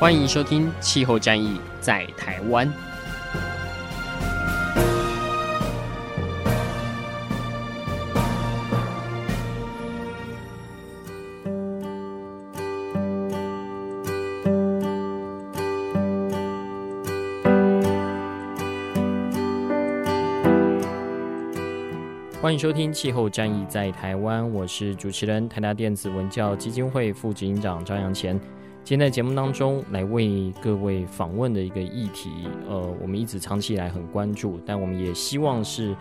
欢迎收听《气候战役在台湾》。欢迎收听《气候战役在台湾》，我是主持人台达电子文教基金会副执行长张扬前。今天在节目当中来为各位访问的一个议题，呃，我们一直长期以来很关注，但我们也希望是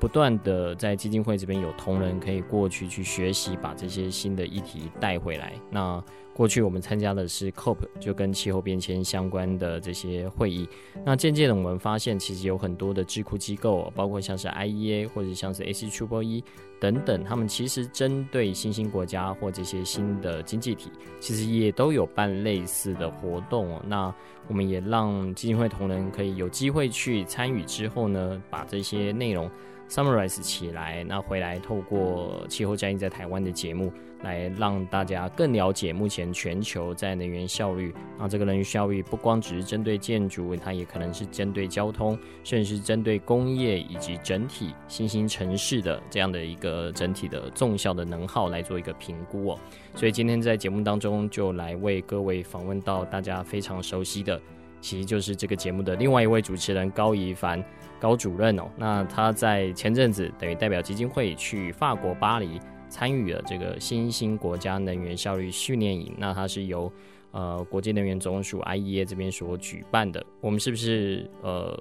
不断的在基金会这边有同仁可以过去去学习，把这些新的议题带回来。那过去我们参加的是 COP，就跟气候变迁相关的这些会议。那渐渐的，我们发现其实有很多的智库机构，包括像是 IEA 或者像是 ACEEE 等等，他们其实针对新兴国家或这些新的经济体，其实也都有办类似的活动。那我们也让基金会同仁可以有机会去参与之后呢，把这些内容 summarize 起来，那回来透过气候战役在台湾的节目。来让大家更了解目前全球在能源效率，那，这个能源效率不光只是针对建筑，它也可能是针对交通，甚至是针对工业以及整体新兴城市的这样的一个整体的综效的能耗来做一个评估哦。所以今天在节目当中就来为各位访问到大家非常熟悉的，其实就是这个节目的另外一位主持人高宜凡高主任哦。那他在前阵子等于代表基金会去法国巴黎。参与了这个新兴国家能源效率训练营，那它是由呃国际能源总署 IEA 这边所举办的。我们是不是呃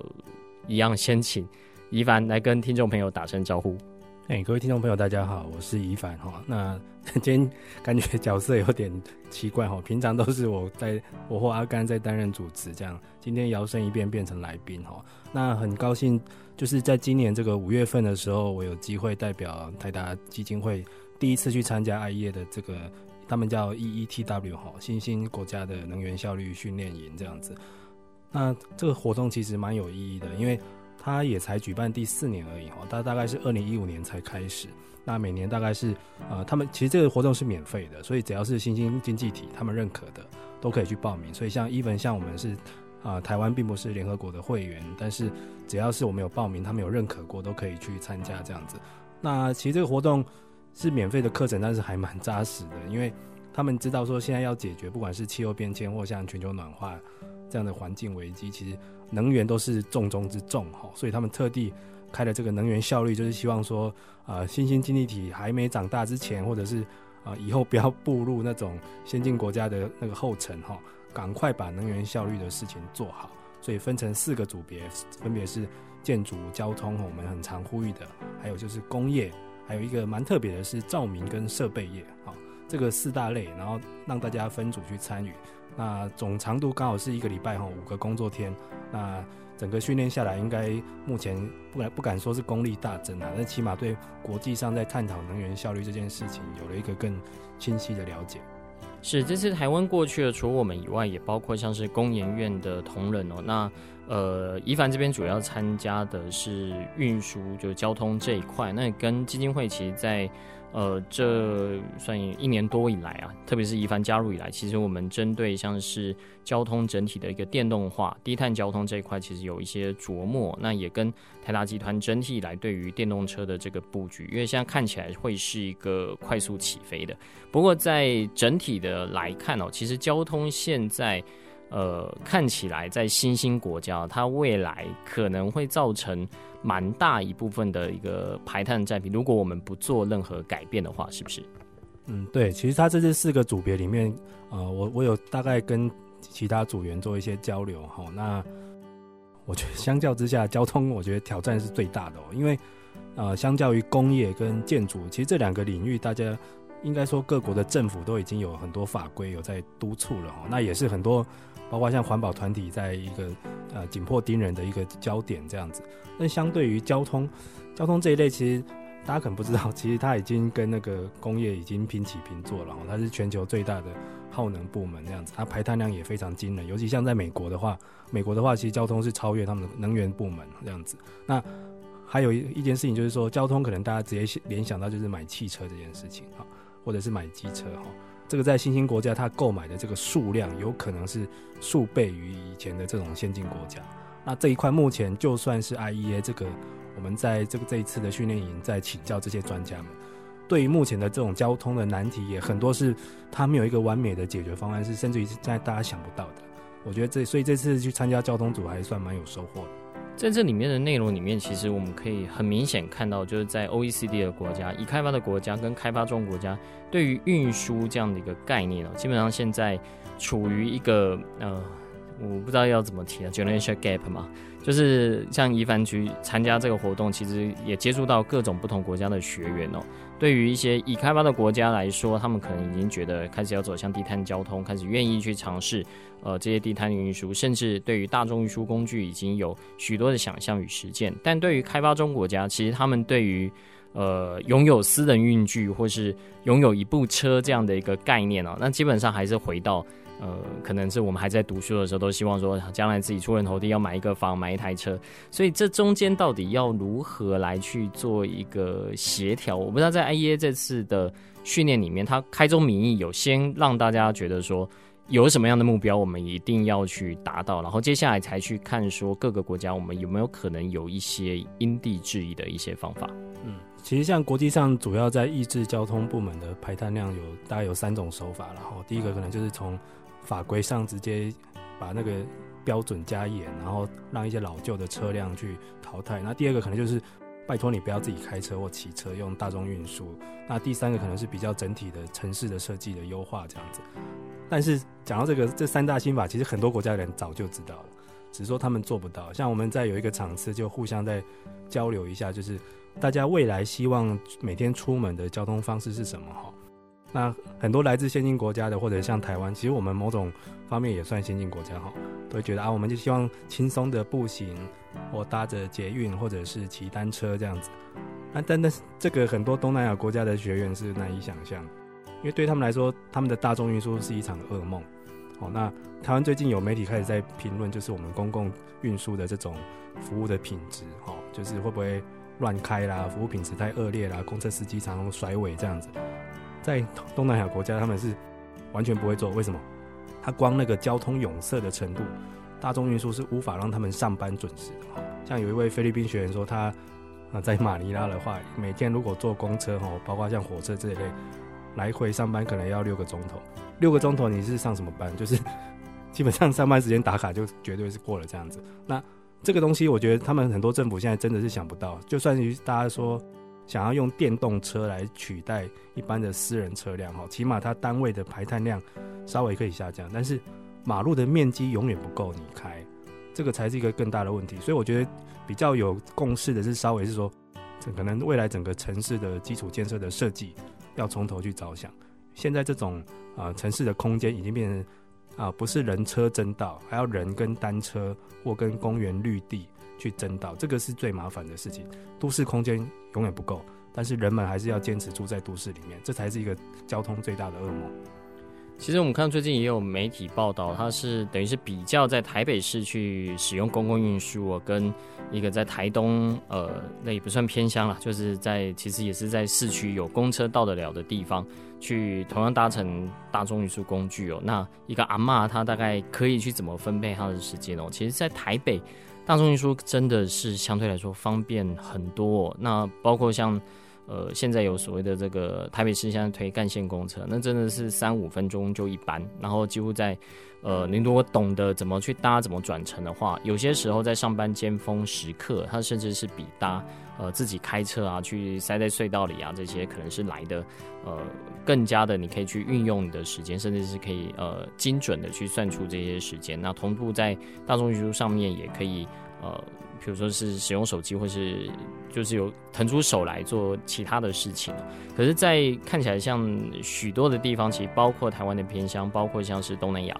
一样先请一凡来跟听众朋友打声招呼？哎、各位听众朋友，大家好，我是宜帆哈。那 今天感觉角色有点奇怪哈，平常都是我在我或阿甘在担任主持这样，今天摇身一变变成来宾哈。那很高兴，就是在今年这个五月份的时候，我有机会代表台达基金会第一次去参加艾叶的这个，他们叫 EETW 哈，新兴国家的能源效率训练营这样子。那这个活动其实蛮有意义的，因为。它也才举办第四年而已哈，它大概是二零一五年才开始。那每年大概是呃，他们其实这个活动是免费的，所以只要是新兴经济体他们认可的，都可以去报名。所以像 even 像我们是啊、台湾并不是联合国的会员，但是只要是我们有报名，他们有认可过，都可以去参加这样子。那其实这个活动是免费的课程，但是还蛮扎实的，因为他们知道说现在要解决不管是气候变迁或像全球暖化这样的环境危机，其实。能源都是重中之重哈，所以他们特地开了这个能源效率，就是希望说，呃，新兴经济体还没长大之前，或者是啊、呃、以后不要步入那种先进国家的那个后尘哈，赶快把能源效率的事情做好。所以分成四个组别，分别是建筑、交通，我们很常呼吁的，还有就是工业，还有一个蛮特别的是照明跟设备业，哈，这个四大类，然后让大家分组去参与。那总长度刚好是一个礼拜哈，五个工作天。那整个训练下来，应该目前不敢不敢说是功力大增啊，但起码对国际上在探讨能源效率这件事情有了一个更清晰的了解。是，这次台湾过去的，除我们以外，也包括像是工研院的同仁哦。那呃，宜帆这边主要参加的是运输，就交通这一块。那跟基金会其实在。呃，这算一年多以来啊，特别是宜帆加入以来，其实我们针对像是交通整体的一个电动化、低碳交通这一块，其实有一些琢磨。那也跟台达集团整体以来对于电动车的这个布局，因为现在看起来会是一个快速起飞的。不过在整体的来看哦，其实交通现在。呃，看起来在新兴国家，它未来可能会造成蛮大一部分的一个排碳占比。如果我们不做任何改变的话，是不是？嗯，对。其实它这这四个组别里面，呃，我我有大概跟其他组员做一些交流哈。那我觉得相较之下，交通我觉得挑战是最大的哦，因为呃，相较于工业跟建筑，其实这两个领域大家应该说各国的政府都已经有很多法规有在督促了哈，那也是很多包括像环保团体在一个呃紧迫盯人的一个焦点这样子。那相对于交通，交通这一类其实。大家可能不知道，其实它已经跟那个工业已经平起平坐了。它是全球最大的耗能部门这样子，它排碳量也非常惊人。尤其像在美国的话，美国的话其实交通是超越他们的能源部门这样子。那还有一一件事情就是说，交通可能大家直接联想到就是买汽车这件事情哈，或者是买机车哈。这个在新兴国家，它购买的这个数量有可能是数倍于以前的这种先进国家。那这一块目前就算是 IEA 这个。我们在这个这一次的训练营，在请教这些专家们，对于目前的这种交通的难题，也很多是他没有一个完美的解决方案，是甚至于现在大家想不到的。我觉得这，所以这次去参加交通组还算蛮有收获的。在这里面的内容里面，其实我们可以很明显看到，就是在 OECD 的国家，已开发的国家跟开发中国家，对于运输这样的一个概念呢，基本上现在处于一个呃，我不知道要怎么提啊，generation gap 嘛。就是像宜凡去参加这个活动，其实也接触到各种不同国家的学员哦。对于一些已开发的国家来说，他们可能已经觉得开始要走向低碳交通，开始愿意去尝试呃这些低碳运输，甚至对于大众运输工具已经有许多的想象与实践。但对于开发中国家，其实他们对于呃拥有私人运具或是拥有一部车这样的一个概念哦，那基本上还是回到。呃，可能是我们还在读书的时候，都希望说将来自己出人头地，要买一个房，买一台车。所以这中间到底要如何来去做一个协调？我不知道在 IEA 这次的训练里面，他开宗明义有先让大家觉得说有什么样的目标，我们一定要去达到，然后接下来才去看说各个国家我们有没有可能有一些因地制宜的一些方法。嗯，其实像国际上主要在抑制交通部门的排碳量有大概有三种手法，然后第一个可能就是从法规上直接把那个标准加严，然后让一些老旧的车辆去淘汰。那第二个可能就是拜托你不要自己开车或骑车，用大众运输。那第三个可能是比较整体的城市的设计的优化这样子。但是讲到这个这三大心法，其实很多国家的人早就知道了，只是说他们做不到。像我们在有一个场次就互相在交流一下，就是大家未来希望每天出门的交通方式是什么哈？那很多来自先进国家的，或者像台湾，其实我们某种方面也算先进国家哈，都会觉得啊，我们就希望轻松的步行，或搭着捷运，或者是骑单车这样子。那但但是这个很多东南亚国家的学员是难以想象，因为对他们来说，他们的大众运输是一场噩梦。哦，那台湾最近有媒体开始在评论，就是我们公共运输的这种服务的品质，哦，就是会不会乱开啦，服务品质太恶劣啦，公车司机常常甩尾这样子。在东南亚国家，他们是完全不会做。为什么？他光那个交通拥塞的程度，大众运输是无法让他们上班准时的。像有一位菲律宾学员说，他啊在马尼拉的话，每天如果坐公车哈，包括像火车这一类，来回上班可能要六个钟头。六个钟头你是上什么班？就是基本上上班时间打卡就绝对是过了这样子。那这个东西，我觉得他们很多政府现在真的是想不到。就算于大家说。想要用电动车来取代一般的私人车辆，哈，起码它单位的排碳量稍微可以下降，但是马路的面积永远不够你开，这个才是一个更大的问题。所以我觉得比较有共识的是，稍微是说，可能未来整个城市的基础建设的设计要从头去着想。现在这种啊、城市的空间已经变成啊、不是人车争道，还要人跟单车或跟公园绿地。去争道，这个是最麻烦的事情。都市空间永远不够，但是人们还是要坚持住在都市里面，这才是一个交通最大的噩梦。其实我们看最近也有媒体报道，它是等于是比较在台北市去使用公共运输哦，跟一个在台东，呃，那也不算偏乡了，就是在其实也是在市区有公车到得了的地方，去同样搭乘大众运输工具哦。那一个阿嬷她大概可以去怎么分配她的时间哦？其实，在台北。大众运输真的是相对来说方便很多，那包括像，呃，现在有所谓的这个台北市现在推干线公车，那真的是三五分钟就一班，然后几乎在。呃，您如果懂得怎么去搭、怎么转乘的话，有些时候在上班尖峰时刻，它甚至是比搭呃自己开车啊，去塞在隧道里啊，这些可能是来的呃更加的，你可以去运用你的时间，甚至是可以呃精准的去算出这些时间。那同步在大众运输上面也可以呃比如说是使用手机，或是就是有腾出手来做其他的事情。可是，在看起来像许多的地方，其实包括台湾的偏乡，包括像是东南亚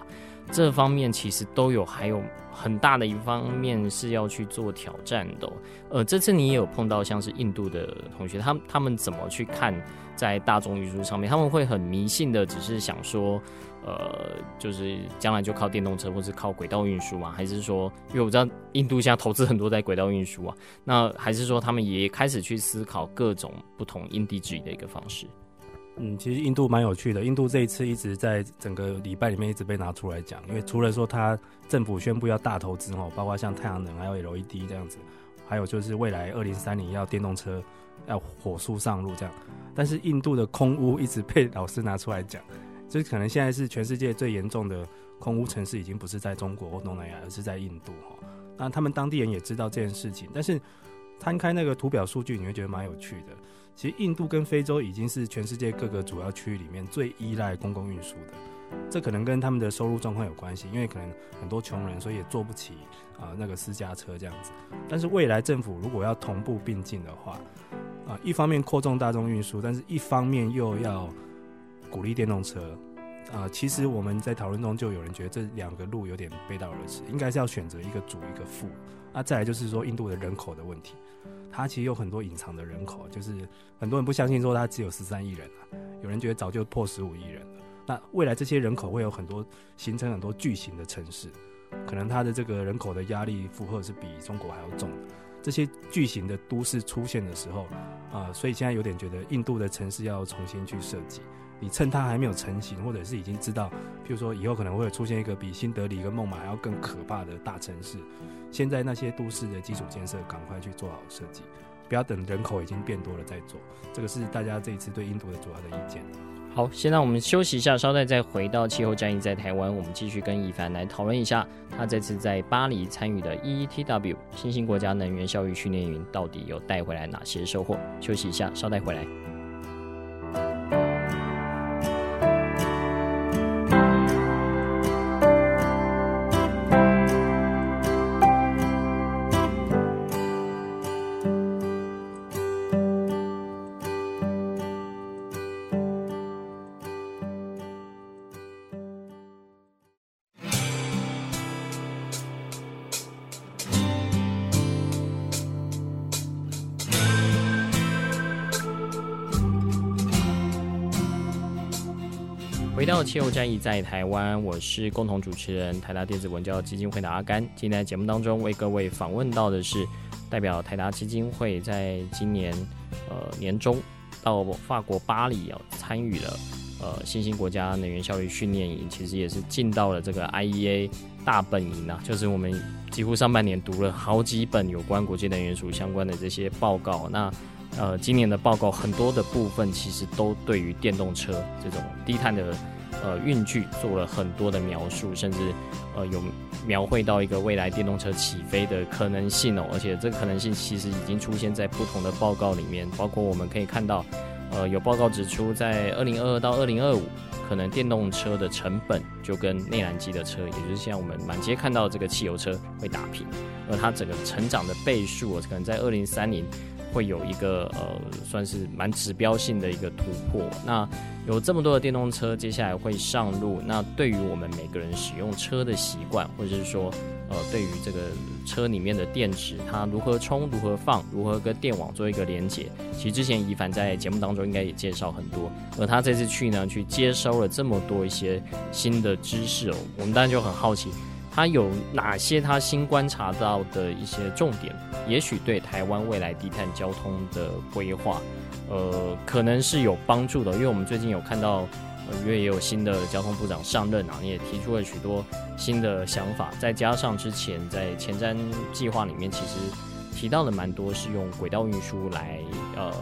这方面，其实都有还有很大的一方面是要去做挑战的。呃，这次你也有碰到像是印度的同学，他们他们怎么去看在大众运输上面？他们会很迷信的，只是想说。呃，就是将来就靠电动车，或是靠轨道运输嘛？还是说，因为我知道印度现在投资很多在轨道运输啊，那还是说他们也开始去思考各种不同因地制宜的一个方式？嗯，其实印度蛮有趣的。印度这一次一直在整个礼拜里面一直被拿出来讲，因为除了说他政府宣布要大投资哦，包括像太阳能还有 LED 这样子，还有就是未来二零三零要电动车要火速上路这样，但是印度的空污一直被老师拿出来讲。这可能现在是全世界最严重的空污城市，已经不是在中国或东南亚，而是在印度哈。那他们当地人也知道这件事情，但是摊开那个图表数据，你会觉得蛮有趣的。其实印度跟非洲已经是全世界各个主要区域里面最依赖公共运输的。这可能跟他们的收入状况有关系，因为可能很多穷人，所以也坐不起啊那个私家车这样子。但是未来政府如果要同步并进的话，啊，一方面扩充大众运输，但是一方面又要鼓励电动车，啊、其实我们在讨论中就有人觉得这两个路有点背道而驰，应该是要选择一个主一个副。那再来就是说印度的人口的问题，它其实有很多隐藏的人口，就是很多人不相信说它只有十三亿人啊，有人觉得早就破十五亿人了。那未来这些人口会有很多形成很多巨型的城市，可能它的这个人口的压力负荷是比中国还要重的。这些巨型的都市出现的时候，啊、所以现在有点觉得印度的城市要重新去设计。你趁它还没有成型，或者是已经知道，譬如说以后可能会出现一个比新德里跟孟买还要更可怕的大城市，现在那些都市的基础建设赶快去做好设计，不要等人口已经变多了再做。这个是大家这一次对印度的主要的意见。好，现在我们休息一下，稍待再回到气候战役在台湾，我们继续跟一凡来讨论一下，他这次在巴黎参与的 EETW 新兴国家能源效益训练营到底有带回来哪些收获？休息一下，稍待回来。气候战役在台湾，我是共同主持人台达电子文教基金会的阿甘。今天在节目当中为各位访问到的是代表台达基金会在今年呃年中到法国巴黎啊参与了呃新兴国家能源效率训练营，其实也是进到了这个 IEA 大本营啊，就是我们几乎上半年读了好几本有关国际能源署相关的这些报告。那呃，今年的报告很多的部分其实都对于电动车这种低碳的呃运具做了很多的描述，甚至呃有描绘到一个未来电动车起飞的可能性哦，而且这个可能性其实已经出现在不同的报告里面，包括我们可以看到，呃，有报告指出，在二零二二到二零二五，可能电动车的成本就跟内燃机的车，也就是像我们满街看到这个汽油车会打平，而它整个成长的倍数，可能在二零三零。会有一个呃，算是蛮指标性的一个突破。那有这么多的电动车接下来会上路，那对于我们每个人使用车的习惯，或者是说呃，对于这个车里面的电池，它如何充、如何放、如何跟电网做一个连接，其实之前宜凡在节目当中应该也介绍很多。而他这次去呢，去接收了这么多一些新的知识哦，我们当然就很好奇。他有哪些他新观察到的一些重点？也许对台湾未来低碳交通的规划，呃，可能是有帮助的。因为我们最近有看到，呃，因为也有新的交通部长上任啊，也提出了许多新的想法。再加上之前在前瞻计划里面，其实提到的蛮多是用轨道运输来，呃。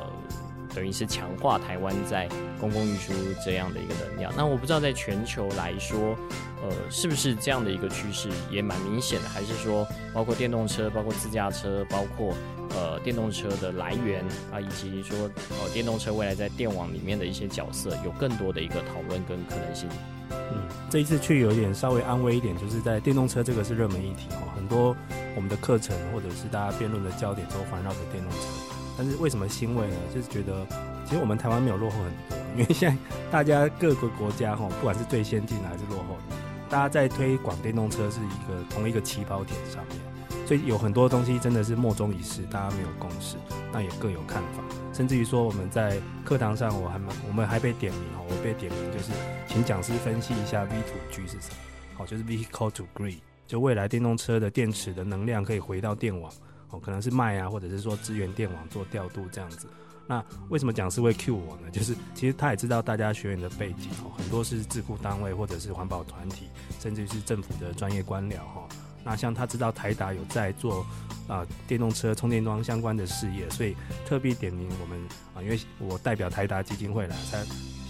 等于是强化台湾在公共运输这样的一个能量。那我不知道在全球来说，呃，是不是这样的一个趋势也蛮明显的？还是说，包括电动车、包括自驾车、包括呃电动车的来源啊，以及说呃电动车未来在电网里面的一些角色，有更多的一个讨论跟可能性？嗯，这一次去有点稍微安慰一点，就是在电动车这个是热门议题哦，很多我们的课程或者是大家辩论的焦点都环绕着电动车。但是为什么欣慰呢？就是觉得其实我们台湾没有落后很多，因为现在大家各个国家哈，不管是最先进的还是落后的，大家在推广电动车是一个同一个起跑点上面，所以有很多东西真的是莫衷一是，大家没有共识，那也各有看法，甚至于说我们在课堂上我还蛮我们还被点名哈，我被点名就是请讲师分析一下 V to G 是什么，好，就是 Vehicle to Grid，就未来电动车的电池的能量可以回到电网。哦，可能是卖啊，或者是说支援电网做调度这样子。那为什么讲师会 cue 我呢？就是其实他也知道大家学员的背景哦，很多是智库单位或者是环保团体，甚至是政府的专业官僚哈。那像他知道台达有在做啊电动车充电桩相关的事业，所以特别点名我们啊，因为我代表台达基金会来，他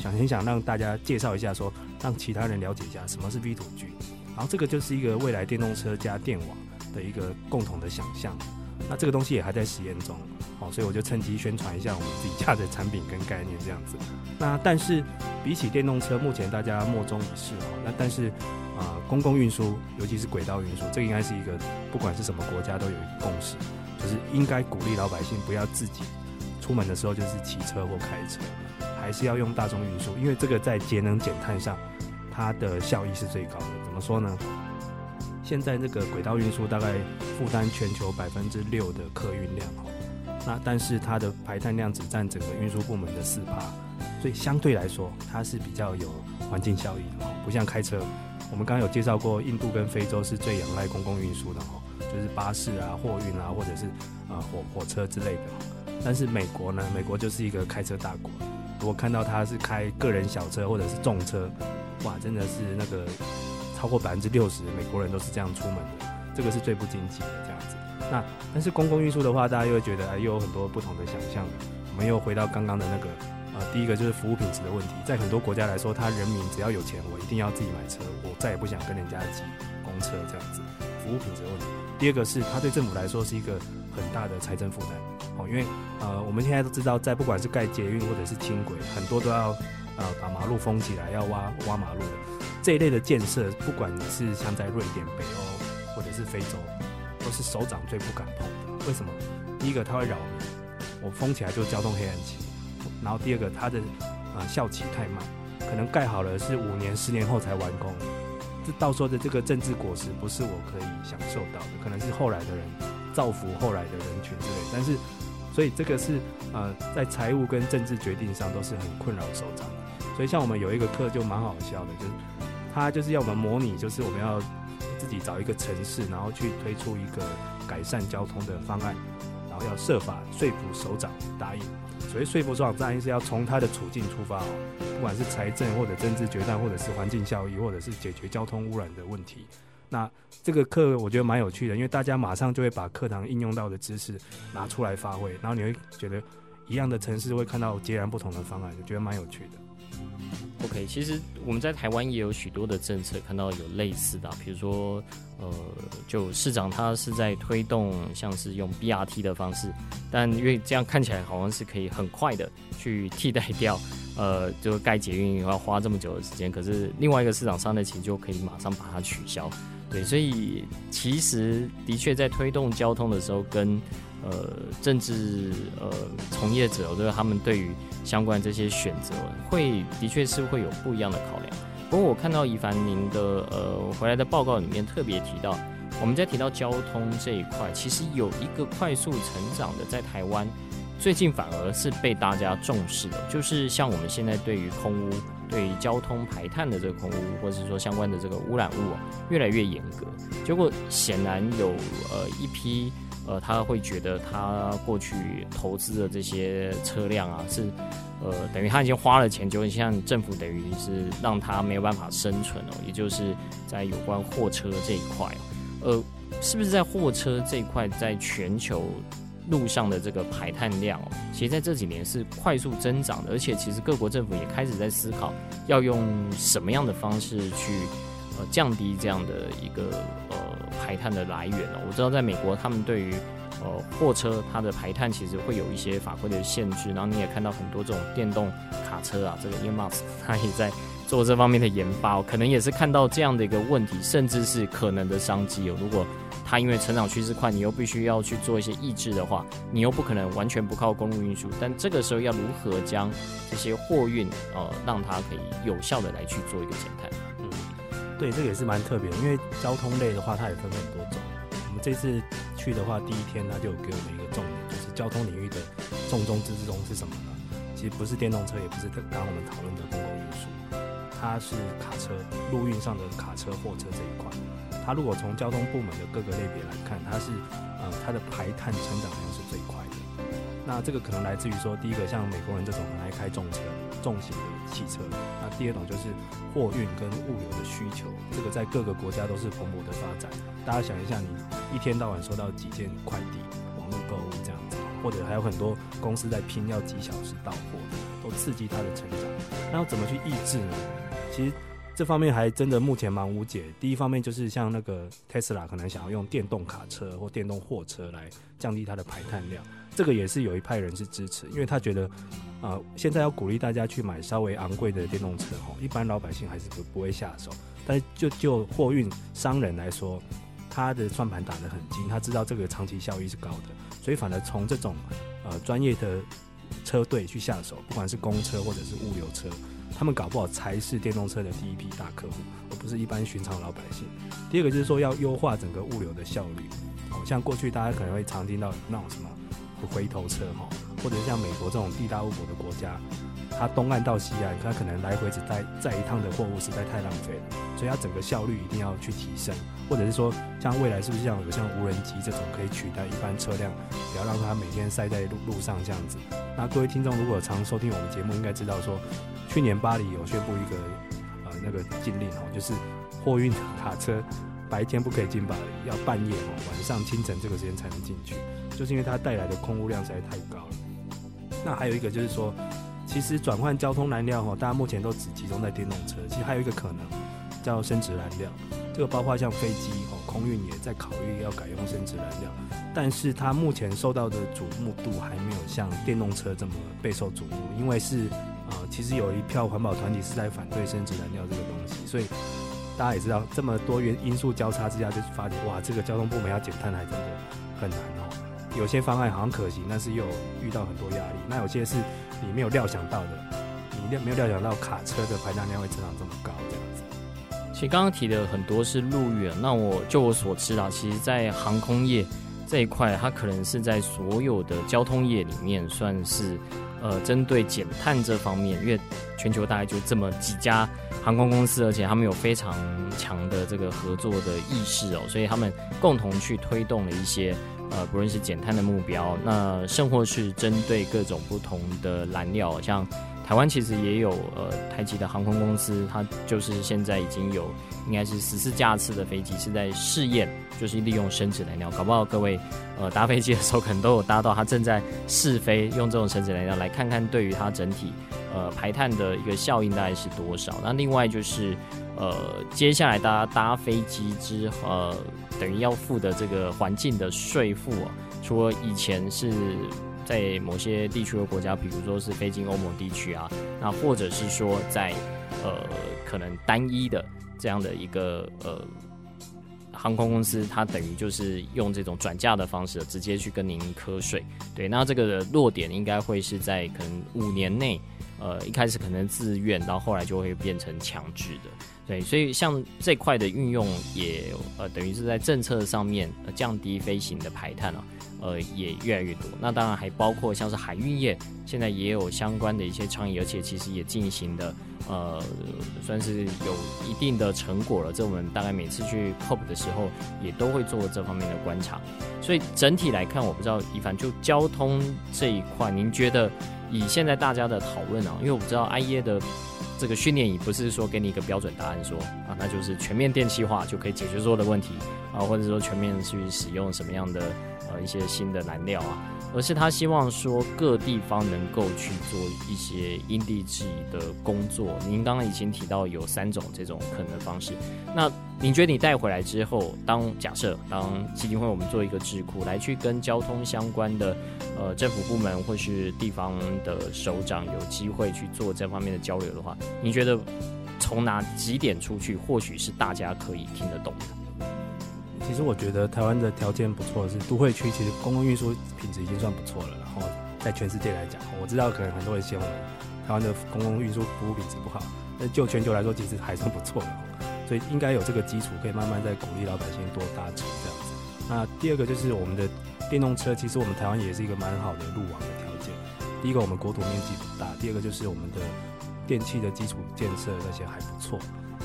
想很想让大家介绍一下说，让其他人了解一下什么是 V2G，然后这个就是一个未来电动车加电网的一个共同的想象。那这个东西也还在实验中，哦，所以我就趁机宣传一下我们自己家的产品跟概念这样子。那但是比起电动车，目前大家莫衷一是哦。那但是啊、公共运输，尤其是轨道运输，这应该是一个不管是什么国家都有一个共识，就是应该鼓励老百姓不要自己出门的时候就是骑车或开车，还是要用大众运输，因为这个在节能减碳上它的效益是最高的。怎么说呢？现在这个轨道运输大概负担全球百分之六的客运量哦，那但是它的排碳量只占整个运输部门的四趴，所以相对来说它是比较有环境效益的哦，不像开车。我们刚刚有介绍过，印度跟非洲是最仰赖公共运输的哦，就是巴士啊、货运啊，或者是啊火火车之类的。但是美国呢，美国就是一个开车大国，如果看到他是开个人小车或者是重车，哇，真的是那个。超过百分之六十美国人都是这样出门的，这个是最不经济的这样子。那但是公共运输的话，大家又会觉得又有很多不同的想象。我们又回到刚刚的那个，呃，第一个就是服务品质的问题。在很多国家来说，他人民只要有钱，我一定要自己买车，我再也不想跟人家挤公车这样子。服务品质的问题。第二个是他对政府来说是一个很大的财政负担。哦，因为呃我们现在都知道，在不管是盖捷运或者是轻轨，很多都要呃把马路封起来，要挖挖马路的。这一类的建设，不管是像在瑞典、北欧或者是非洲，都是首长最不敢碰的。为什么？第一个，它会扰民，我封起来就交通黑暗期；然后第二个，它的啊效期太慢，可能盖好了是五年、十年后才完工，这到时候的这个政治果实不是我可以享受到的，可能是后来的人造福后来的人群之类。但是，所以这个是呃在财务跟政治决定上都是很困扰首长。所以像我们有一个课就蛮好笑的，就是。他就是要我们模拟，就是我们要自己找一个城市，然后去推出一个改善交通的方案，然后要设法说服首长答应。所以说服首长答应是要从他的处境出发哦，不管是财政或者政治决断，或者是环境效益，或者是解决交通污染的问题。那这个课我觉得蛮有趣的，因为大家马上就会把课堂应用到的知识拿出来发挥，然后你会觉得一样的城市会看到截然不同的方案，我觉得蛮有趣的。OK，其实我们在台湾也有许多的政策，看到有类似的，比如说，呃，就市长他是在推动像是用 BRT 的方式，但因为这样看起来好像是可以很快的去替代掉，呃，就盖捷运要花这么久的时间，可是另外一个市场上的钱就可以马上把它取消，对，所以其实的确在推动交通的时候跟。呃，政治呃从业者，就是他们对于相关这些选择，会的确是会有不一样的考量。不过我看到宜凡您的呃回来的报告里面特别提到，我们在提到交通这一块，其实有一个快速成长的，在台湾最近反而是被大家重视的，就是像我们现在对于空污、对于交通排碳的这个空污，或者是说相关的这个污染物啊，越来越严格。结果显然有呃一批。呃，他会觉得他过去投资的这些车辆啊，是呃，等于他已经花了钱，就像政府等于是让他没有办法生存哦，也就是在有关货车这一块，呃，是不是在货车这一块，在全球路上的这个排碳量哦，其实在这几年是快速增长的，而且其实各国政府也开始在思考要用什么样的方式去呃降低这样的一个呃排碳的来源哦。我知道在美国，他们对于呃货车它的排碳其实会有一些法规的限制，然后你也看到很多这种电动卡车啊，这个 Elon Musk 他也在做这方面的研发，可能也是看到这样的一个问题，甚至是可能的商机哦。如果它因为成长趋势快，你又必须要去做一些抑制的话，你又不可能完全不靠公路运输。但这个时候要如何将这些货运呃，让它可以有效的来去做一个减碳？对，这个也是蛮特别的，因为交通类的话，它也分很多种。我们这次去的话，第一天他就给我们一个重点，就是交通领域的重中之重是什么呢？其实不是电动车，也不是刚刚我们讨论的公共运输，它是卡车，陆运上的卡车、货车这一块。它如果从交通部门的各个类别来看，它是呃它的排碳成长量是最快的。那这个可能来自于说，第一个像美国人这种很爱开重车、重型的汽车，第二种就是货运跟物流的需求，这个在各个国家都是蓬勃的发展。大家想一下，你一天到晚收到几件快递、网络购物这样子，或者还有很多公司在拼要几小时到货，都刺激它的成长。那要怎么去抑制呢？其实。这方面还真的目前蛮无解。第一方面就是像那个 Tesla 可能想要用电动卡车或电动货车来降低它的排碳量，这个也是有一派人是支持，因为他觉得，呃，现在要鼓励大家去买稍微昂贵的电动车，吼，一般老百姓还是不不会下手。但是就就货运商人来说，他的算盘打得很精，他知道这个长期效益是高的，所以反而从这种呃专业的车队去下手，不管是公车或者是物流车。他们搞不好才是电动车的第一批大客户，而不是一般寻常老百姓。第二个就是说要优化整个物流的效率，像过去大家可能会常听到那种什么回头车哈，或者像美国这种地大物博的国家，它东岸到西岸，它可能来回只带载一趟的货物实在太浪费了，所以它整个效率一定要去提升，或者是说像未来是不是像有像无人机这种可以取代一般车辆，不要让它每天塞在路路上这样子。那各位听众如果常收听我们节目，应该知道说。去年巴黎有宣布一个呃那个禁令哦，就是货运卡车白天不可以进巴黎，要半夜哦晚上清晨这个时间才能进去，就是因为它带来的空污量实在太高了。那还有一个就是说，其实转换交通燃料哦，大家目前都只集中在电动车，其实还有一个可能叫生质燃料，这个包括像飞机哦空运也在考虑要改用生质燃料，但是它目前受到的瞩目度还没有像电动车这么备受瞩目，因为是。呃，其实有一票环保团体是在反对生质燃料这个东西，所以大家也知道，这么多元因素交叉之下，就发现哇，这个交通部门要减碳还真的很难哦。有些方案好像可行，但是又遇到很多压力。那有些是你没有料想到的，你料没有料想到卡车的排量量会增长这么高，这样子。其实刚刚提的很多是陆远，那我就我所知啊，其实，在航空业这一块，它可能是在所有的交通业里面算是。呃，针对减碳这方面，因为全球大概就这么几家航空公司，而且他们有非常强的这个合作的意识哦，所以他们共同去推动了一些呃，不论是减碳的目标，那甚或是针对各种不同的燃料，像台湾其实也有呃台籍的航空公司，它就是现在已经有应该是十四架次的飞机是在试验。就是利用生质燃料，搞不好各位呃搭飞机的时候可能都有搭到，它正在试飞用这种生质燃料，来看看对于它整体呃排碳的一个效应大概是多少。那另外就是呃接下来大家搭飞机之，呃等于要付的这个环境的税负哦，除了以前是在某些地区的国家，比如说是飞进欧盟地区啊，那或者是说在呃可能单一的这样的一个呃。航空公司它等于就是用这种转嫁的方式，直接去跟您课税。对，那这个落点应该会是在可能五年内，呃，一开始可能自愿，到后来就会变成强制的。对，所以像这块的运用也呃，等于是在政策上面，呃，降低飞行的排碳啊。呃，也越来越多。那当然还包括像是海运业，现在也有相关的一些倡议，而且其实也进行的，呃，算是有一定的成果了。这我们大概每次去 COP 的时候，也都会做这方面的观察。所以整体来看，我不知道一凡就交通这一块，您觉得以现在大家的讨论啊，因为我不知道 IEA 的这个训练营不是说给你一个标准答案说，说啊，那就是全面电气化就可以解决所有的问题啊，或者说全面去使用什么样的。呃，一些新的燃料啊，而是他希望说各地方能够去做一些因地制宜的工作。您刚刚已经提到有三种这种可能方式，那您觉得你带回来之后，当假设当基金会我们做一个智库来去跟交通相关的呃政府部门或是地方的首长有机会去做这方面的交流的话，您觉得从哪几点出去，或许是大家可以听得懂的？其实我觉得台湾的条件不错，是都会区，其实公共运输品质已经算不错了。然后在全世界来讲，我知道可能很多人嫌我们台湾的公共运输服务品质不好，但就全球来说，其实还算不错的。所以应该有这个基础，可以慢慢再鼓励老百姓多搭车这样子。那第二个就是我们的电动车，其实我们台湾也是一个蛮好的路网的条件。第一个，我们国土面积不大；第二个，就是我们的电器的基础建设那些还不错，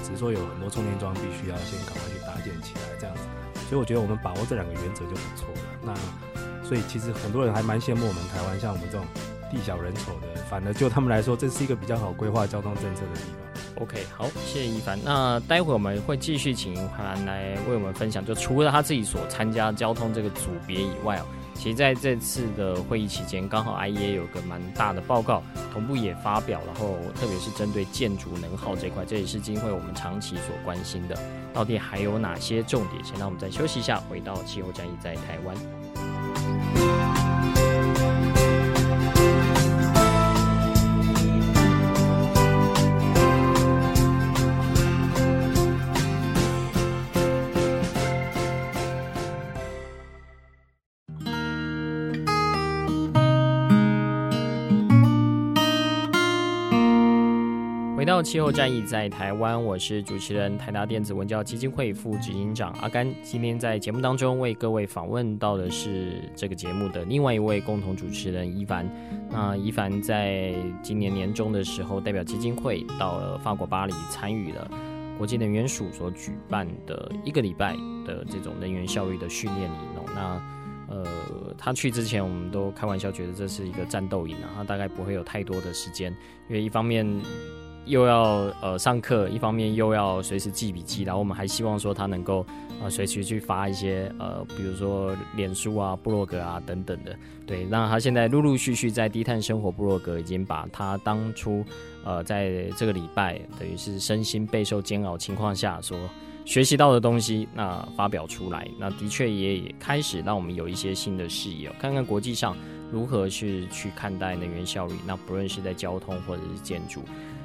只是说有很多充电桩必须要先赶快去搭建起来这样。所以我觉得我们把握这两个原则就不错了。那所以其实很多人还蛮羡慕我们台湾，像我们这种地小人丑的，反而就他们来说，这是一个比较好规划交通政策的地方。OK，好，谢谢一凡。那待会我们会继续请一凡来为我们分享，就除了他自己所参加交通这个组别以外哦。其实在这次的会议期间，刚好 IEA 有个蛮大的报告，同步也发表，然后特别是针对建筑能耗这块，这也是基金会我们长期所关心的，到底还有哪些重点？先让我们再休息一下，回到气候战役在台湾。气候战役在台湾，我是主持人台达电子文教基金会副执行长阿甘。今天在节目当中为各位访问到的是这个节目的另外一位共同主持人伊凡。那伊凡在今年年中的时候，代表基金会到了法国巴黎，参与了国际能源署所举办的一个礼拜的这种能源效率的训练营。那呃，他去之前，我们都开玩笑觉得这是一个战斗营啊，他大概不会有太多的时间，因为一方面。又要呃上课，一方面又要随时记笔记，然后我们还希望说他能够呃随时去发一些呃，比如说脸书啊、部落格啊等等的，对。那他现在陆陆续续在低碳生活部落格已经把他当初呃在这个礼拜等于是身心备受煎熬情况下所学习到的东西，那发表出来，那的确也也开始让我们有一些新的视野，看看国际上如何去去看待能源效率，那不论是在交通或者是建筑。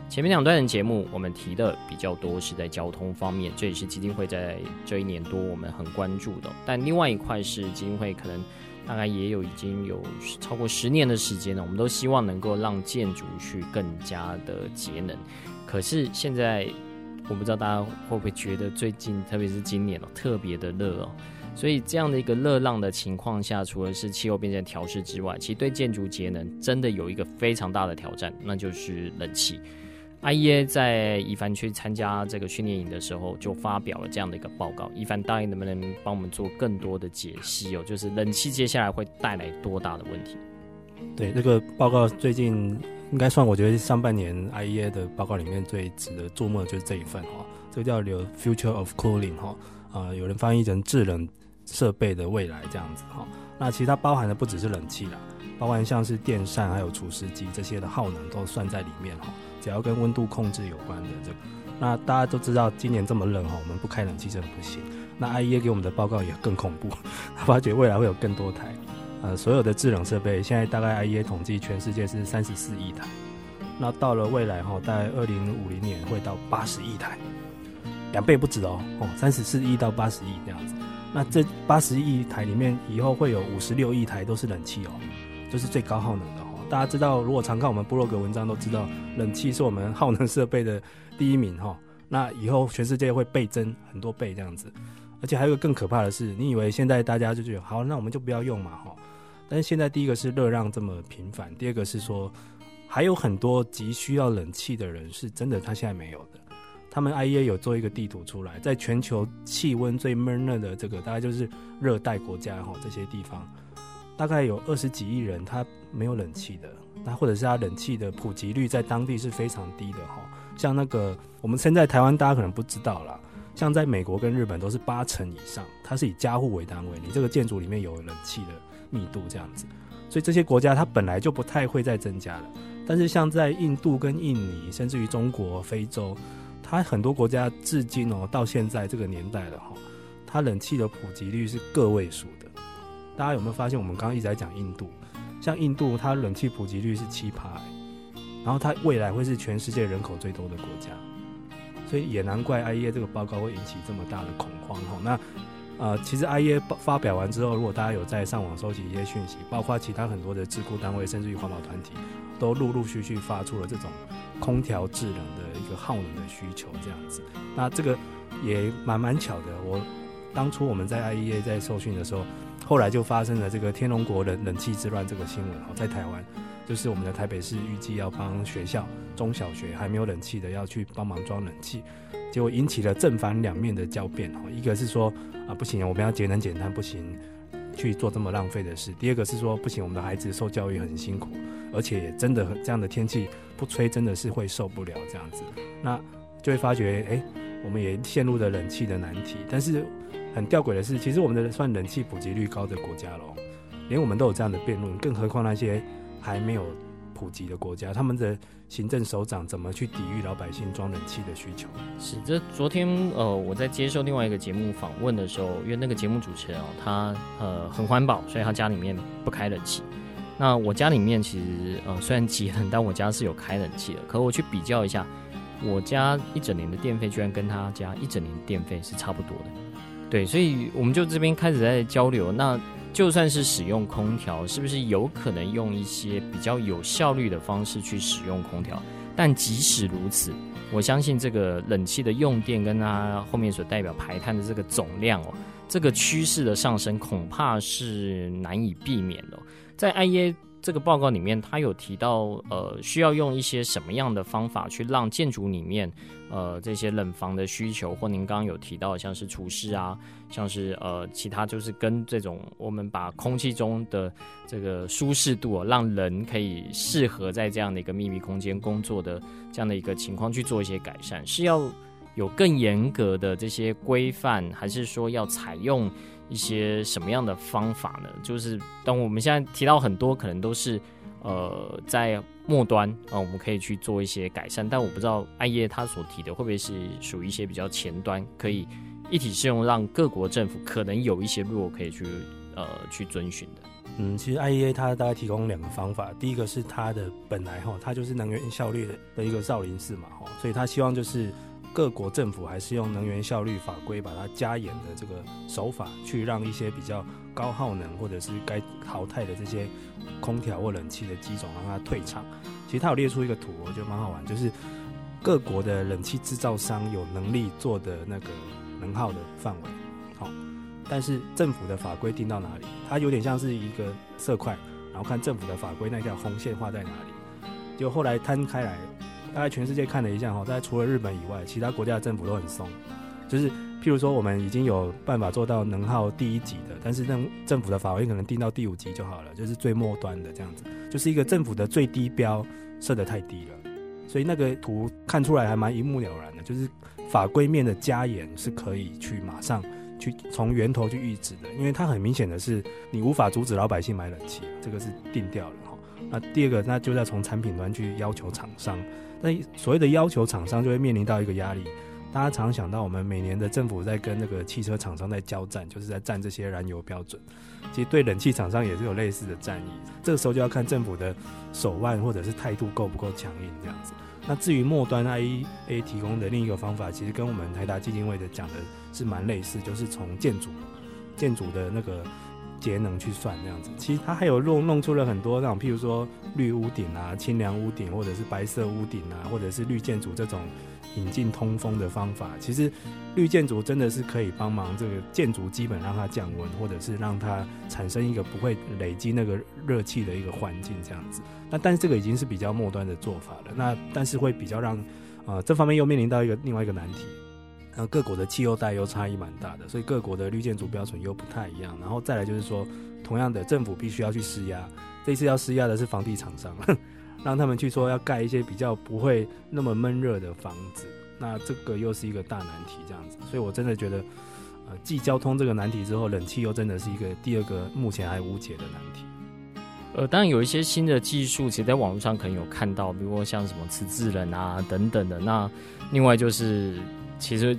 前面两段的节目，我们提的比较多是在交通方面，这也是基金会在这一年多我们很关注的。但另外一块是基金会可能大概也有已经有超过十年的时间了，我们都希望能够让建筑去更加的节能。可是现在我不知道大家会不会觉得最近，特别是今年哦，特别的热哦。所以这样的一个热浪的情况下，除了是气候变迁调适之外，其实对建筑节能真的有一个非常大的挑战，那就是冷气。IEA 在一帆去参加这个训练营的时候，就发表了这样的一个报告。一帆答应能不能帮我们做更多的解析哦？就是冷气接下来会带来多大的问题？对，这个报告最近应该算，我觉得上半年 IEA 的报告里面最值得注目的就是这一份哈，这个叫《The Future of Cooling》哈，啊，有人翻译成“制冷设备的未来”这样子哈。那其实它包含的不只是冷气啦，包含像是电扇还有除湿机这些的耗能都算在里面哈。只要跟温度控制有关的这个，那大家都知道，今年这么冷哈，我们不开冷气真的不行。那 IEA 给我们的报告也更恐怖，他发觉未来会有更多台，呃，所有的制冷设备，现在大概 IEA 统计全世界是三十四亿台，那到了未来哈，大概二零五零年会到八十亿台，两倍不止哦，哦，三十四亿到八十亿这样子。那这八十亿台里面，以后会有五十六亿台都是冷气哦，就是最高耗能。大家知道，如果常看我们部落格文章，都知道冷气是我们耗能设备的第一名哈。那以后全世界会倍增很多倍这样子，而且还有个更可怕的是，你以为现在大家就觉得好，那我们就不要用嘛哈。但是现在第一个是热浪这么频繁，第二个是说还有很多急需要冷气的人是真的他现在没有的。他们 IEA 有做一个地图出来，在全球气温最闷热的这个大概就是热带国家哈这些地方。大概有二十几亿人，他没有冷气的，那或者是他冷气的普及率在当地是非常低的哈。像那个我们现在台湾，大家可能不知道啦，像在美国跟日本都是八成以上，它是以家户为单位，你这个建筑里面有冷气的密度这样子。所以这些国家它本来就不太会再增加了。但是像在印度跟印尼，甚至于中国、非洲，它很多国家至今哦，到现在这个年代了哈，它冷气的普及率是个位数。大家有没有发现？我们刚刚一直在讲印度，像印度它冷气普及率是七趴，然后它未来会是全世界人口最多的国家，所以也难怪 IEA 这个报告会引起这么大的恐慌哈。那呃，其实 IEA 发表完之后，如果大家有在上网收集一些讯息，包括其他很多的智库单位，甚至于环保团体，都陆陆续续发出了这种空调制冷的一个耗能的需求，这样子。那这个也蛮蛮巧的。我当初我们在 IEA 在受训的时候，后来就发生了这个天龙国冷冷气之乱这个新闻哦，在台湾，就是我们的台北市预计要帮学校中小学还没有冷气的要去帮忙装冷气，结果引起了正反两面的交辩哦。一个是说。啊，不行，我们要节能减碳，不行，去做这么浪费的事。第二个是说，不行，我们的孩子受教育很辛苦，而且也真的这样的天气不吹，真的是会受不了这样子。那就会发觉，哎、我们也陷入了冷气的难题。但是很吊诡的是，其实我们的算冷气普及率高的国家咯，连我们都有这样的辩论，更何况那些还没有。普及的国家，他们的行政首长怎么去抵御老百姓装冷气的需求？是，这昨天呃，我在接受另外一个节目访问的时候，因为那个节目主持人哦，他呃很环保，所以他家里面不开冷气。那我家里面其实呃虽然节能，但我家是有开冷气的。可我去比较一下，我家一整年的电费居然跟他家一整年电费是差不多的。对，所以我们就这边开始在交流。那就算是使用空调，是不是有可能用一些比较有效率的方式去使用空调？但即使如此，我相信这个冷气的用电跟它后面所代表排碳的这个总量哦，这个趋势的上升恐怕是难以避免的。在 IEA。这个报告里面，他有提到，呃，需要用一些什么样的方法去让建筑里面，呃，这些冷房的需求，或您刚刚有提到，像是厨师啊，像是呃，其他就是跟这种我们把空气中的这个舒适度，啊让人可以适合在这样的一个密闭空间工作的这样的一个情况去做一些改善，是要有更严格的这些规范，还是说要采用？一些什么样的方法呢？就是当我们现在提到很多，可能都是呃在末端啊、我们可以去做一些改善。但我不知道 IEA 他所提的会不会是属于一些比较前端，可以一体适用，让各国政府可能有一些路可以去呃去遵循的。嗯，其实 IEA 它大概提供两个方法，第一个是它的本来哈，它就是能源效率的一个少林寺嘛哈，所以它希望就是。各国政府还是用能源效率法规把它加严的这个手法，去让一些比较高耗能或者是该淘汰的这些空调或冷气的机种让它退场。其实它有列出一个图，我觉得蛮好玩，就是各国的冷气制造商有能力做的那个能耗的范围，好，但是政府的法规定到哪里？它有点像是一个色块，然后看政府的法规那条红线画在哪里，就后来摊开来。大概全世界看了一下哈，大概除了日本以外，其他国家的政府都很松。就是譬如说，我们已经有办法做到能耗第一级的，但是政政府的法规可能定到第五级就好了，就是最末端的这样子，就是一个政府的最低标设得太低了。所以那个图看出来还蛮一目了然的，就是法规面的加严是可以去马上去从源头去抑制的，因为它很明显的是你无法阻止老百姓买冷气，这个是定掉了哈。那第二个，那就要从产品端去要求厂商。那所谓的要求厂商就会面临到一个压力，大家常想到我们每年的政府在跟那个汽车厂商在交战，就是在战这些燃油标准。其实对冷气厂商也是有类似的战役，这个时候就要看政府的手腕或者是态度够不够强硬这样子。那至于末端 IEA 提供的另一个方法，其实跟我们台达基金会的讲的是蛮类似，就是从建筑建筑的那个。节能去算这样子，其实它还有弄弄出了很多那种，譬如说绿屋顶啊、清凉屋顶，或者是白色屋顶啊，或者是绿建筑这种引进通风的方法。其实绿建筑真的是可以帮忙这个建筑基本让它降温，或者是让它产生一个不会累积那个热气的一个环境这样子。那但是这个已经是比较末端的做法了。那但是会比较让呃这方面又面临到一个另外一个难题。那各国的气候带又差异蛮大的，所以各国的绿建筑标准又不太一样。然后再来就是说，同样的政府必须要去施压，这次要施压的是房地产商，让他们去说要盖一些比较不会那么闷热的房子。那这个又是一个大难题，这样子。所以我真的觉得，呃，继交通这个难题之后，冷气又真的是一个第二个目前还无解的难题。呃，当然有一些新的技术，其实在网络上可能有看到，比如说像什么磁制冷啊等等的。那另外就是，其实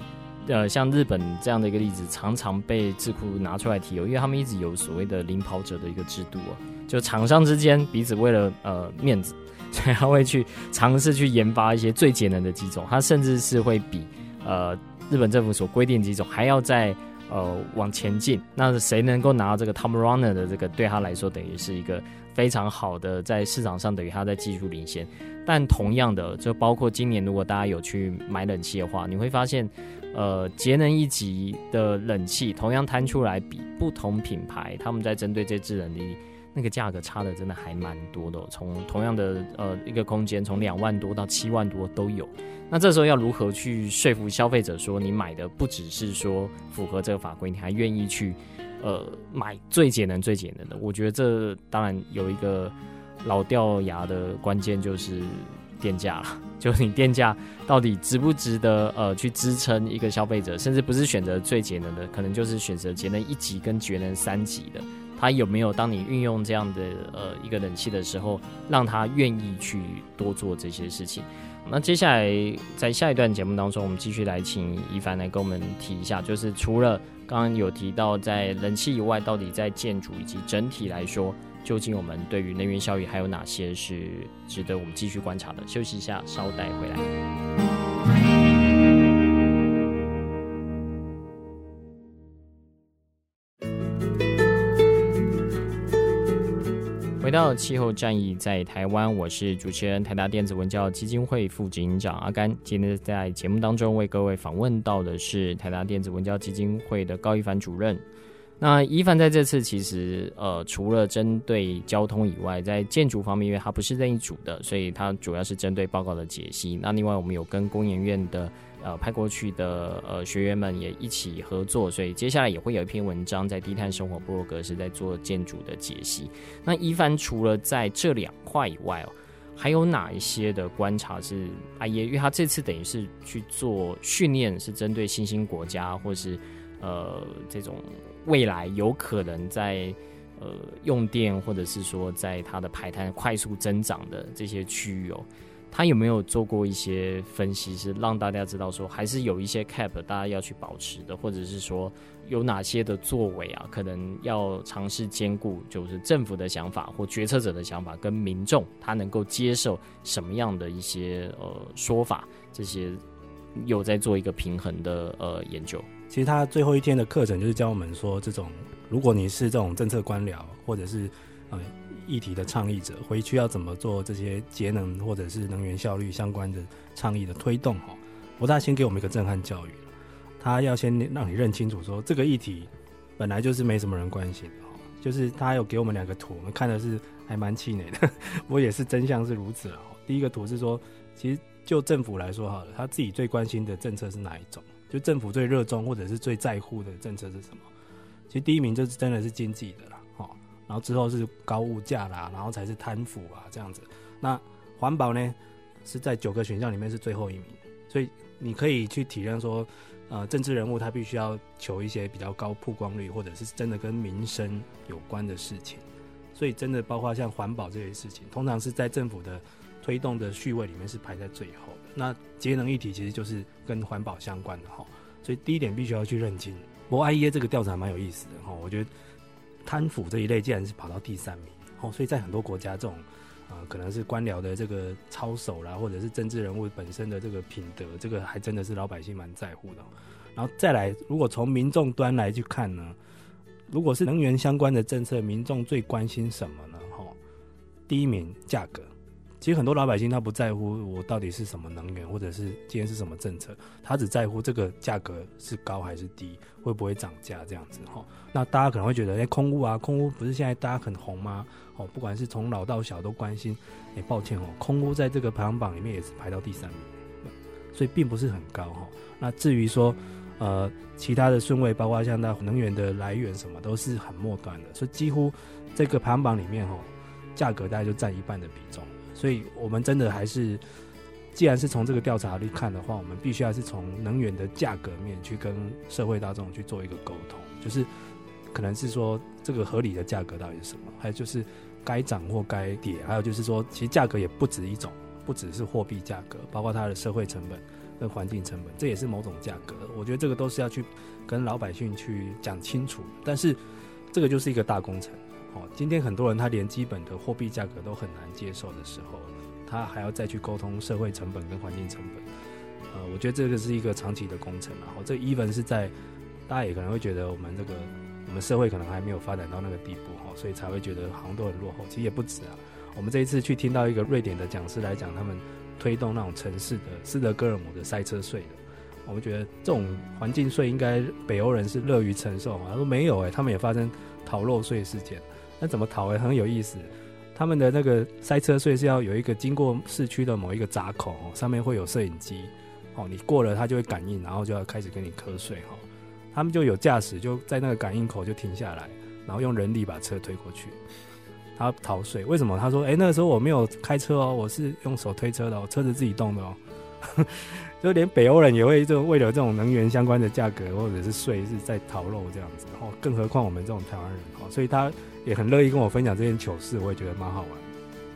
呃，像日本这样的一个例子，常常被智库拿出来提，因为他们一直有所谓的领跑者的一个制度啊，就厂商之间彼此为了呃面子，所以他会去尝试去研发一些最节能的机种，他甚至是会比呃日本政府所规定的机种还要再呃往前进。那谁能够拿到这个 Tom Runner 的这个，对他来说等于是一个。非常好的，在市场上等于他在技术领先，但同样的，就包括今年如果大家有去买冷气的话，你会发现，呃，节能一级的冷气同样摊出来，比不同品牌他们在针对这制冷力那个价格差的真的还蛮多的，从同样的呃一个空间，从两万多到七万多都有。那这时候要如何去说服消费者说，你买的不只是说符合这个法规，你还愿意去？呃，买最节能、最节能的，我觉得这当然有一个老掉牙的关键，就是电价了。就你电价到底值不值得呃去支撑一个消费者，甚至不是选择最节能的，可能就是选择节能一级跟节能三级的，他有没有当你运用这样的呃一个冷气的时候，让他愿意去多做这些事情？那接下来在下一段节目当中，我们继续来请一凡来跟我们提一下，就是除了。刚刚有提到，在冷气以外，到底在建筑以及整体来说，究竟我们对于能源效益还有哪些是值得我们继续观察的？休息一下，稍待回来。回到气候战役在台湾，我是主持人台达电子文教基金会副执行长阿甘。今天在节目当中为各位访问到的是台达电子文教基金会的高一凡主任。那宜帆在这次其实呃，除了针对交通以外，在建筑方面，因为它不是任意组的，所以它主要是针对报告的解析。那另外我们有跟工研院的。呃，派过去的呃学员们也一起合作，所以接下来也会有一篇文章在低碳生活部落格是在做建筑的解析。那宜帆除了在这两块以外哦，还有哪一些的观察是啊？也因为他这次等于是去做训练，是针对新兴国家或是呃这种未来有可能在呃用电或者是说在它的排碳快速增长的这些区域哦。他有没有做过一些分析，是让大家知道说，还是有一些 cap 大家要去保持的，或者是说有哪些的作为啊，可能要尝试兼顾，就是政府的想法或决策者的想法跟民众他能够接受什么样的一些呃说法，这些有在做一个平衡的呃研究。其实他最后一天的课程就是教我们说，这种如果你是这种政策官僚，或者是呃。议题的倡议者回去要怎么做这些节能或者是能源效率相关的倡议的推动？哈，不大先给我们一个震撼教育，他要先让你认清楚说这个议题本来就是没什么人关心的，就是他有给我们两个图，我们看的是还蛮气馁的，我也是真相是如此了。第一个图是说，其实就政府来说好了，他自己最关心的政策是哪一种？就政府最热衷或者是最在乎的政策是什么？其实第一名就是真的是经济的啦。哈然后之后是高物价啦，然后才是贪腐啊这样子。那环保呢，是在九个选项里面是最后一名。所以你可以去体认说，呃，政治人物他必须要求一些比较高曝光率，或者是真的跟民生有关的事情。所以真的包括像环保这些事情，通常是在政府的推动的序位里面是排在最后的。那节能议题其实就是跟环保相关的哈。所以第一点必须要去认清。不过 IEA 这个调查蛮有意思的哈，我觉得。贪腐这一类竟然是跑到第三名，哦，所以在很多国家，这种，呃，可能是官僚的这个操守啦，或者是政治人物本身的这个品德，这个还真的是老百姓蛮在乎的。然后再来，如果从民众端来去看呢，如果是能源相关的政策，民众最关心什么呢？哈，第一名价格。其实很多老百姓他不在乎我到底是什么能源，或者是今天是什么政策，他只在乎这个价格是高还是低，会不会涨价这样子哈。那大家可能会觉得，哎，空屋啊，空屋不是现在大家很红吗？哦，不管是从老到小都关心。哎，抱歉哦，空屋在这个排行榜里面也是排到第三名，所以并不是很高哈。那至于说，呃，其他的顺位，包括像那能源的来源什么，都是很末端的，所以几乎这个排行榜里面哈，价格大概就占一半的比重。所以，我们真的还是，既然是从这个调查率看的话，我们必须要是从能源的价格面去跟社会大众去做一个沟通，就是可能是说这个合理的价格到底是什么，还有就是该涨或该跌，还有就是说，其实价格也不止一种，不只是货币价格，包括它的社会成本跟环境成本，这也是某种价格。我觉得这个都是要去跟老百姓去讲清楚。但是这个就是一个大工程。哦，今天很多人他连基本的货币价格都很难接受的时候，他还要再去沟通社会成本跟环境成本。呃，我觉得这个是一个长期的工程。然后这 even 是在大家也可能会觉得我们这个。我们社会可能还没有发展到那个地步哈，所以才会觉得好像都很落后。其实也不止啊。我们这一次去听到一个瑞典的讲师来讲，他们推动那种城市的斯德哥尔摩的塞车税的，我们觉得这种环境税应该北欧人是乐于承受。他说没有哎，他们也发生逃漏税事件。那怎么逃哎？很有意思。他们的那个塞车税是要有一个经过市区的某一个闸口，上面会有摄影机，哦，你过了它就会感应，然后就要开始给你课税哈。他们就有驾驶，就在那个感应口就停下来，然后用人力把车推过去。他逃税，为什么？他说：“哎、那个时候我没有开车哦，我是用手推车的，我车子自己动的哦。”就连北欧人也会就为了这种能源相关的价格或者是税是在逃漏这样子，然后更何况我们这种台湾人哦，所以他也很乐意跟我分享这件糗事，我也觉得蛮好玩。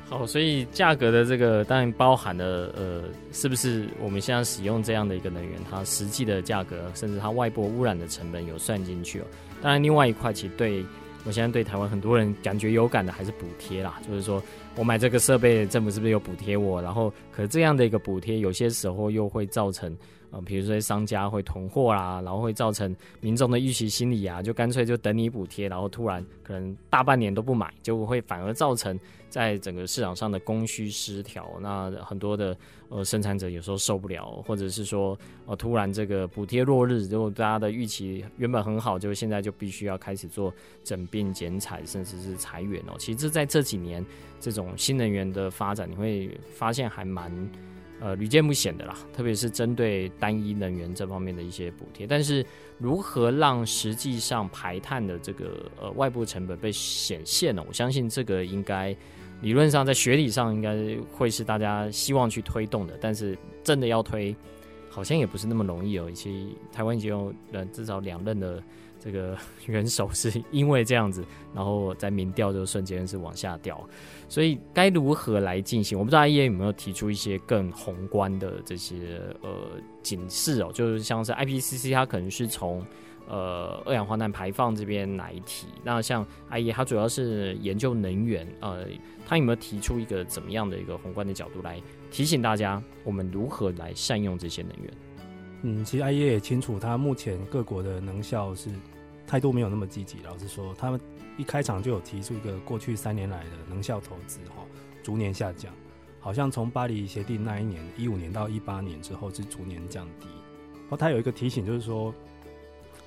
好，所以价格的这个当然包含了呃，是不是我们现在使用这样的一个能源，它实际的价格，甚至它外部污染的成本有算进去哦。当然，另外一块其实对我现在对台湾很多人感觉有感的还是补贴啦，就是说我买这个设备，政府是不是有补贴我？然后，可这样的一个补贴，有些时候又会造成。啊，比如说商家会囤货啦，然后会造成民众的预期心理啊，就干脆就等你补贴，然后突然可能大半年都不买，就会反而造成在整个市场上的供需失调。那很多的呃生产者有时候受不了，或者是说呃突然这个补贴落日，如果大家的预期原本很好，就现在就必须要开始做整并减产，甚至是裁员哦。其实在这几年这种新能源的发展，你会发现还蛮。呃，屡见不鲜的啦，特别是针对单一能源这方面的一些补贴。但是，如何让实际上排碳的这个呃外部成本被显现呢？我相信这个应该理论上在学理上应该会是大家希望去推动的。但是，真的要推，好像也不是那么容易哦。以及台湾已经有呃至少两任的。这个 元首是因为这样子，然后在民调就瞬间是往下掉，所以该如何来进行？我不知道 IEA 有没有提出一些更宏观的这些呃警示哦，就是像是 IPCC 它可能是从呃二氧化碳排放这边来提，那像 IEA 它主要是研究能源，呃，它有没有提出一个怎么样的一个宏观的角度来提醒大家，我们如何来善用这些能源？嗯，其实 IEA 也清楚，它目前各国的能效是。态度没有那么积极。老实说，他们一开场就有提出一个过去三年来的能效投资哈，逐年下降，好像从巴黎协定那一年一五年到一八年之后是逐年降低。然后他有一个提醒，就是说，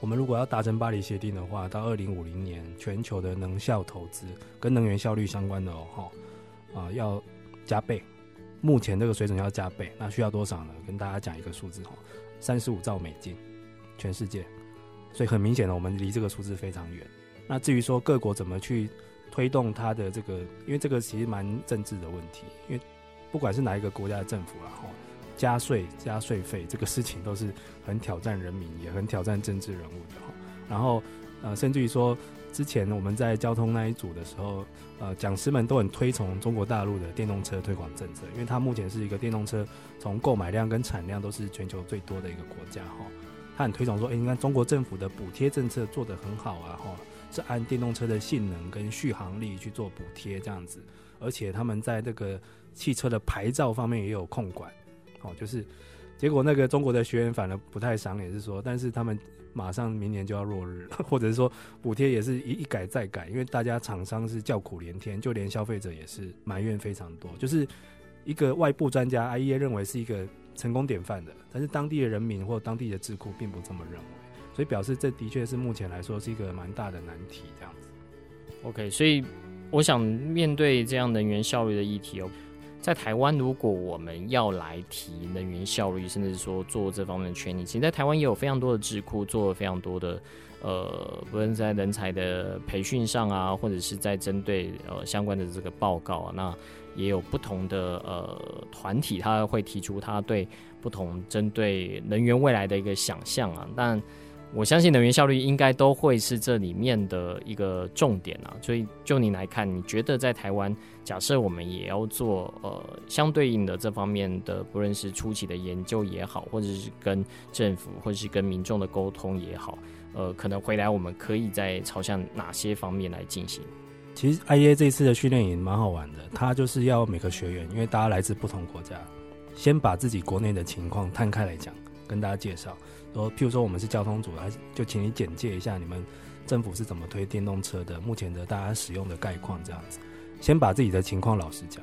我们如果要达成巴黎协定的话，到二零五零年全球的能效投资跟能源效率相关的哦哈啊要加倍，目前这个水准要加倍，那需要多少呢？跟大家讲一个数字哈，三十五兆美金，全世界。所以很明显的，我们离这个数字非常远。那至于说各国怎么去推动它的这个，因为这个其实蛮政治的问题。因为不管是哪一个国家的政府啦，哈，加税加税费这个事情都是很挑战人民，也很挑战政治人物的哈。然后呃，甚至于说之前我们在交通那一组的时候，呃，讲师们都很推崇中国大陆的电动车推广政策，因为它目前是一个电动车从购买量跟产量都是全球最多的一个国家哈。他很推崇说：“哎、你看中国政府的补贴政策做得很好啊，哈，是按电动车的性能跟续航力去做补贴这样子，而且他们在这个汽车的牌照方面也有控管，好，就是结果那个中国的学员反而不太爽，也是说，但是他们马上明年就要落日，或者是说补贴也是一一改再改，因为大家厂商是叫苦连天，就连消费者也是埋怨非常多，就是一个外部专家 IEA 认为是一个。”成功典范的，但是当地的人民或当地的智库并不这么认为，所以表示这的确是目前来说是一个蛮大的难题。这样子，OK，所以我想面对这样能源效率的议题哦，在台湾如果我们要来提能源效率，甚至是说做这方面的权利，其实在台湾也有非常多的智库做了非常多的呃，不论在人才的培训上啊，或者是在针对呃相关的这个报告啊，那。也有不同的呃团体，他会提出他对不同针对能源未来的一个想象啊。但我相信能源效率应该都会是这里面的一个重点啊。所以就你来看，你觉得在台湾，假设我们也要做呃相对应的这方面的，不论是初期的研究也好，或者是跟政府或者是跟民众的沟通也好，呃，可能回来我们可以在朝向哪些方面来进行？其实 IEA 这次的训练营蛮好玩的，他就是要每个学员，因为大家来自不同国家，先把自己国内的情况摊开来讲，跟大家介绍。说，譬如说我们是交通组，还是就请你简介一下你们政府是怎么推电动车的，目前的大家使用的概况这样子。先把自己的情况老实讲，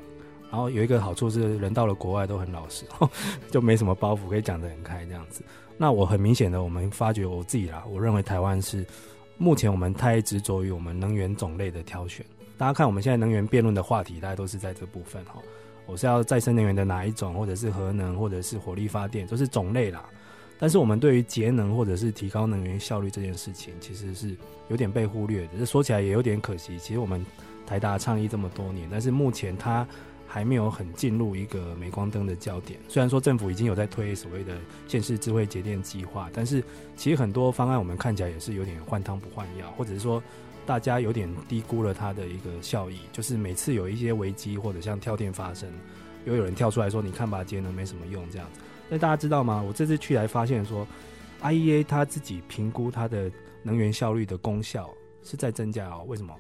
然后有一个好处是，人到了国外都很老实，就没什么包袱，可以讲得很开这样子。那我很明显的，我们发觉我自己啦，我认为台湾是。目前我们太执着于我们能源种类的挑选。大家看我们现在能源辩论的话题，大家都是在这部分哈。我是要再生能源的哪一种，或者是核能，或者是火力发电，都是种类啦。但是我们对于节能或者是提高能源效率这件事情，其实是有点被忽略的。这说起来也有点可惜。其实我们台达倡议这么多年，但是目前它。还没有很进入一个镁光灯的焦点。虽然说政府已经有在推所谓的县市智慧节电计划，但是其实很多方案我们看起来也是有点换汤不换药，或者是说大家有点低估了它的一个效益。就是每次有一些危机或者像跳电发生，又有人跳出来说：“你看吧，节能没什么用。”这样子。那大家知道吗？我这次去来发现说，IEA 它自己评估它的能源效率的功效是在增加哦。为什么？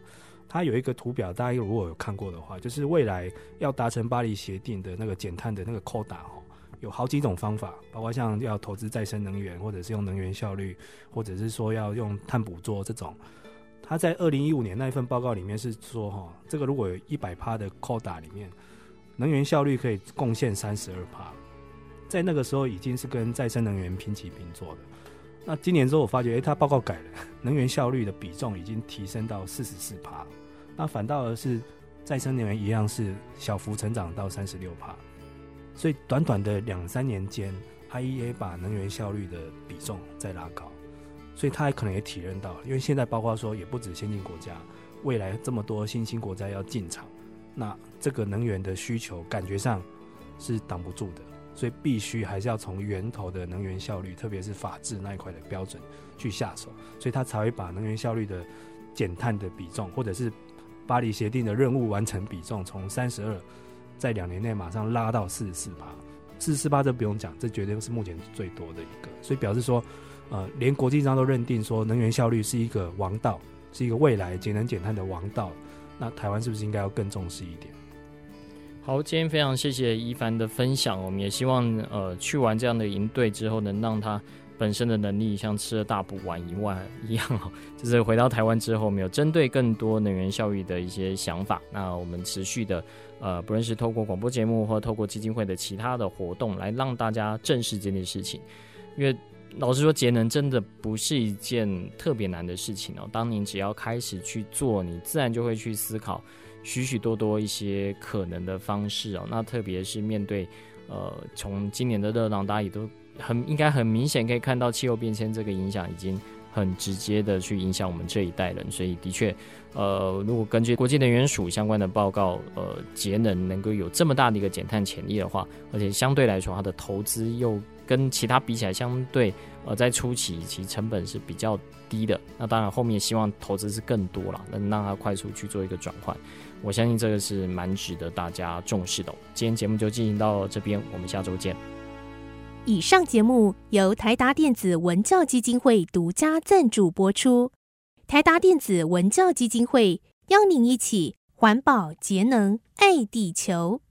它有一个图表，大家如果有看过的话，就是未来要达成巴黎协定的那个减碳的那个扣打哦，有好几种方法，包括像要投资再生能源，或者是用能源效率，或者是说要用碳捕捉这种。它在二零一五年那一份报告里面是说，哈，这个如果有一百趴的扣打里面，能源效率可以贡献三十二趴，在那个时候已经是跟再生能源平起平坐的。那今年之后我发觉，诶、欸，它报告改了，能源效率的比重已经提升到四十四趴。那反倒而是再生能源一样是小幅成长到三十六帕，所以短短的两三年间，IEA 把能源效率的比重再拉高，所以他还可能也体认到，因为现在包括说也不止先进国家，未来这么多新兴国家要进场，那这个能源的需求感觉上是挡不住的，所以必须还是要从源头的能源效率，特别是法治那一块的标准去下手，所以他才会把能源效率的减碳的比重，或者是巴黎协定的任务完成比重从三十二，在两年内马上拉到四十四趴，四十四趴这不用讲，这绝对是目前最多的一个，所以表示说，呃，连国际上都认定说能源效率是一个王道，是一个未来节能减碳的王道，那台湾是不是应该要更重视一点？好，今天非常谢谢一凡的分享，我们也希望呃去完这样的营队之后，能让他。本身的能力像吃了大补丸一万一样哦，就是回到台湾之后，没有针对更多能源效益的一些想法。那我们持续的，呃，不论是透过广播节目或透过基金会的其他的活动，来让大家正视这件事情。因为老实说，节能真的不是一件特别难的事情哦。当你只要开始去做，你自然就会去思考许许多多一些可能的方式哦。那特别是面对，呃，从今年的热浪，大家也都。很应该很明显可以看到气候变迁这个影响已经很直接的去影响我们这一代人，所以的确，呃，如果根据国际能源署相关的报告，呃，节能能够有这么大的一个减碳潜力的话，而且相对来说它的投资又跟其他比起来相对，呃，在初期其成本是比较低的，那当然后面希望投资是更多了，能让它快速去做一个转换，我相信这个是蛮值得大家重视的。今天节目就进行到这边，我们下周见。以上节目由台达电子文教基金会独家赞助播出。台达电子文教基金会邀您一起环保节能爱地球。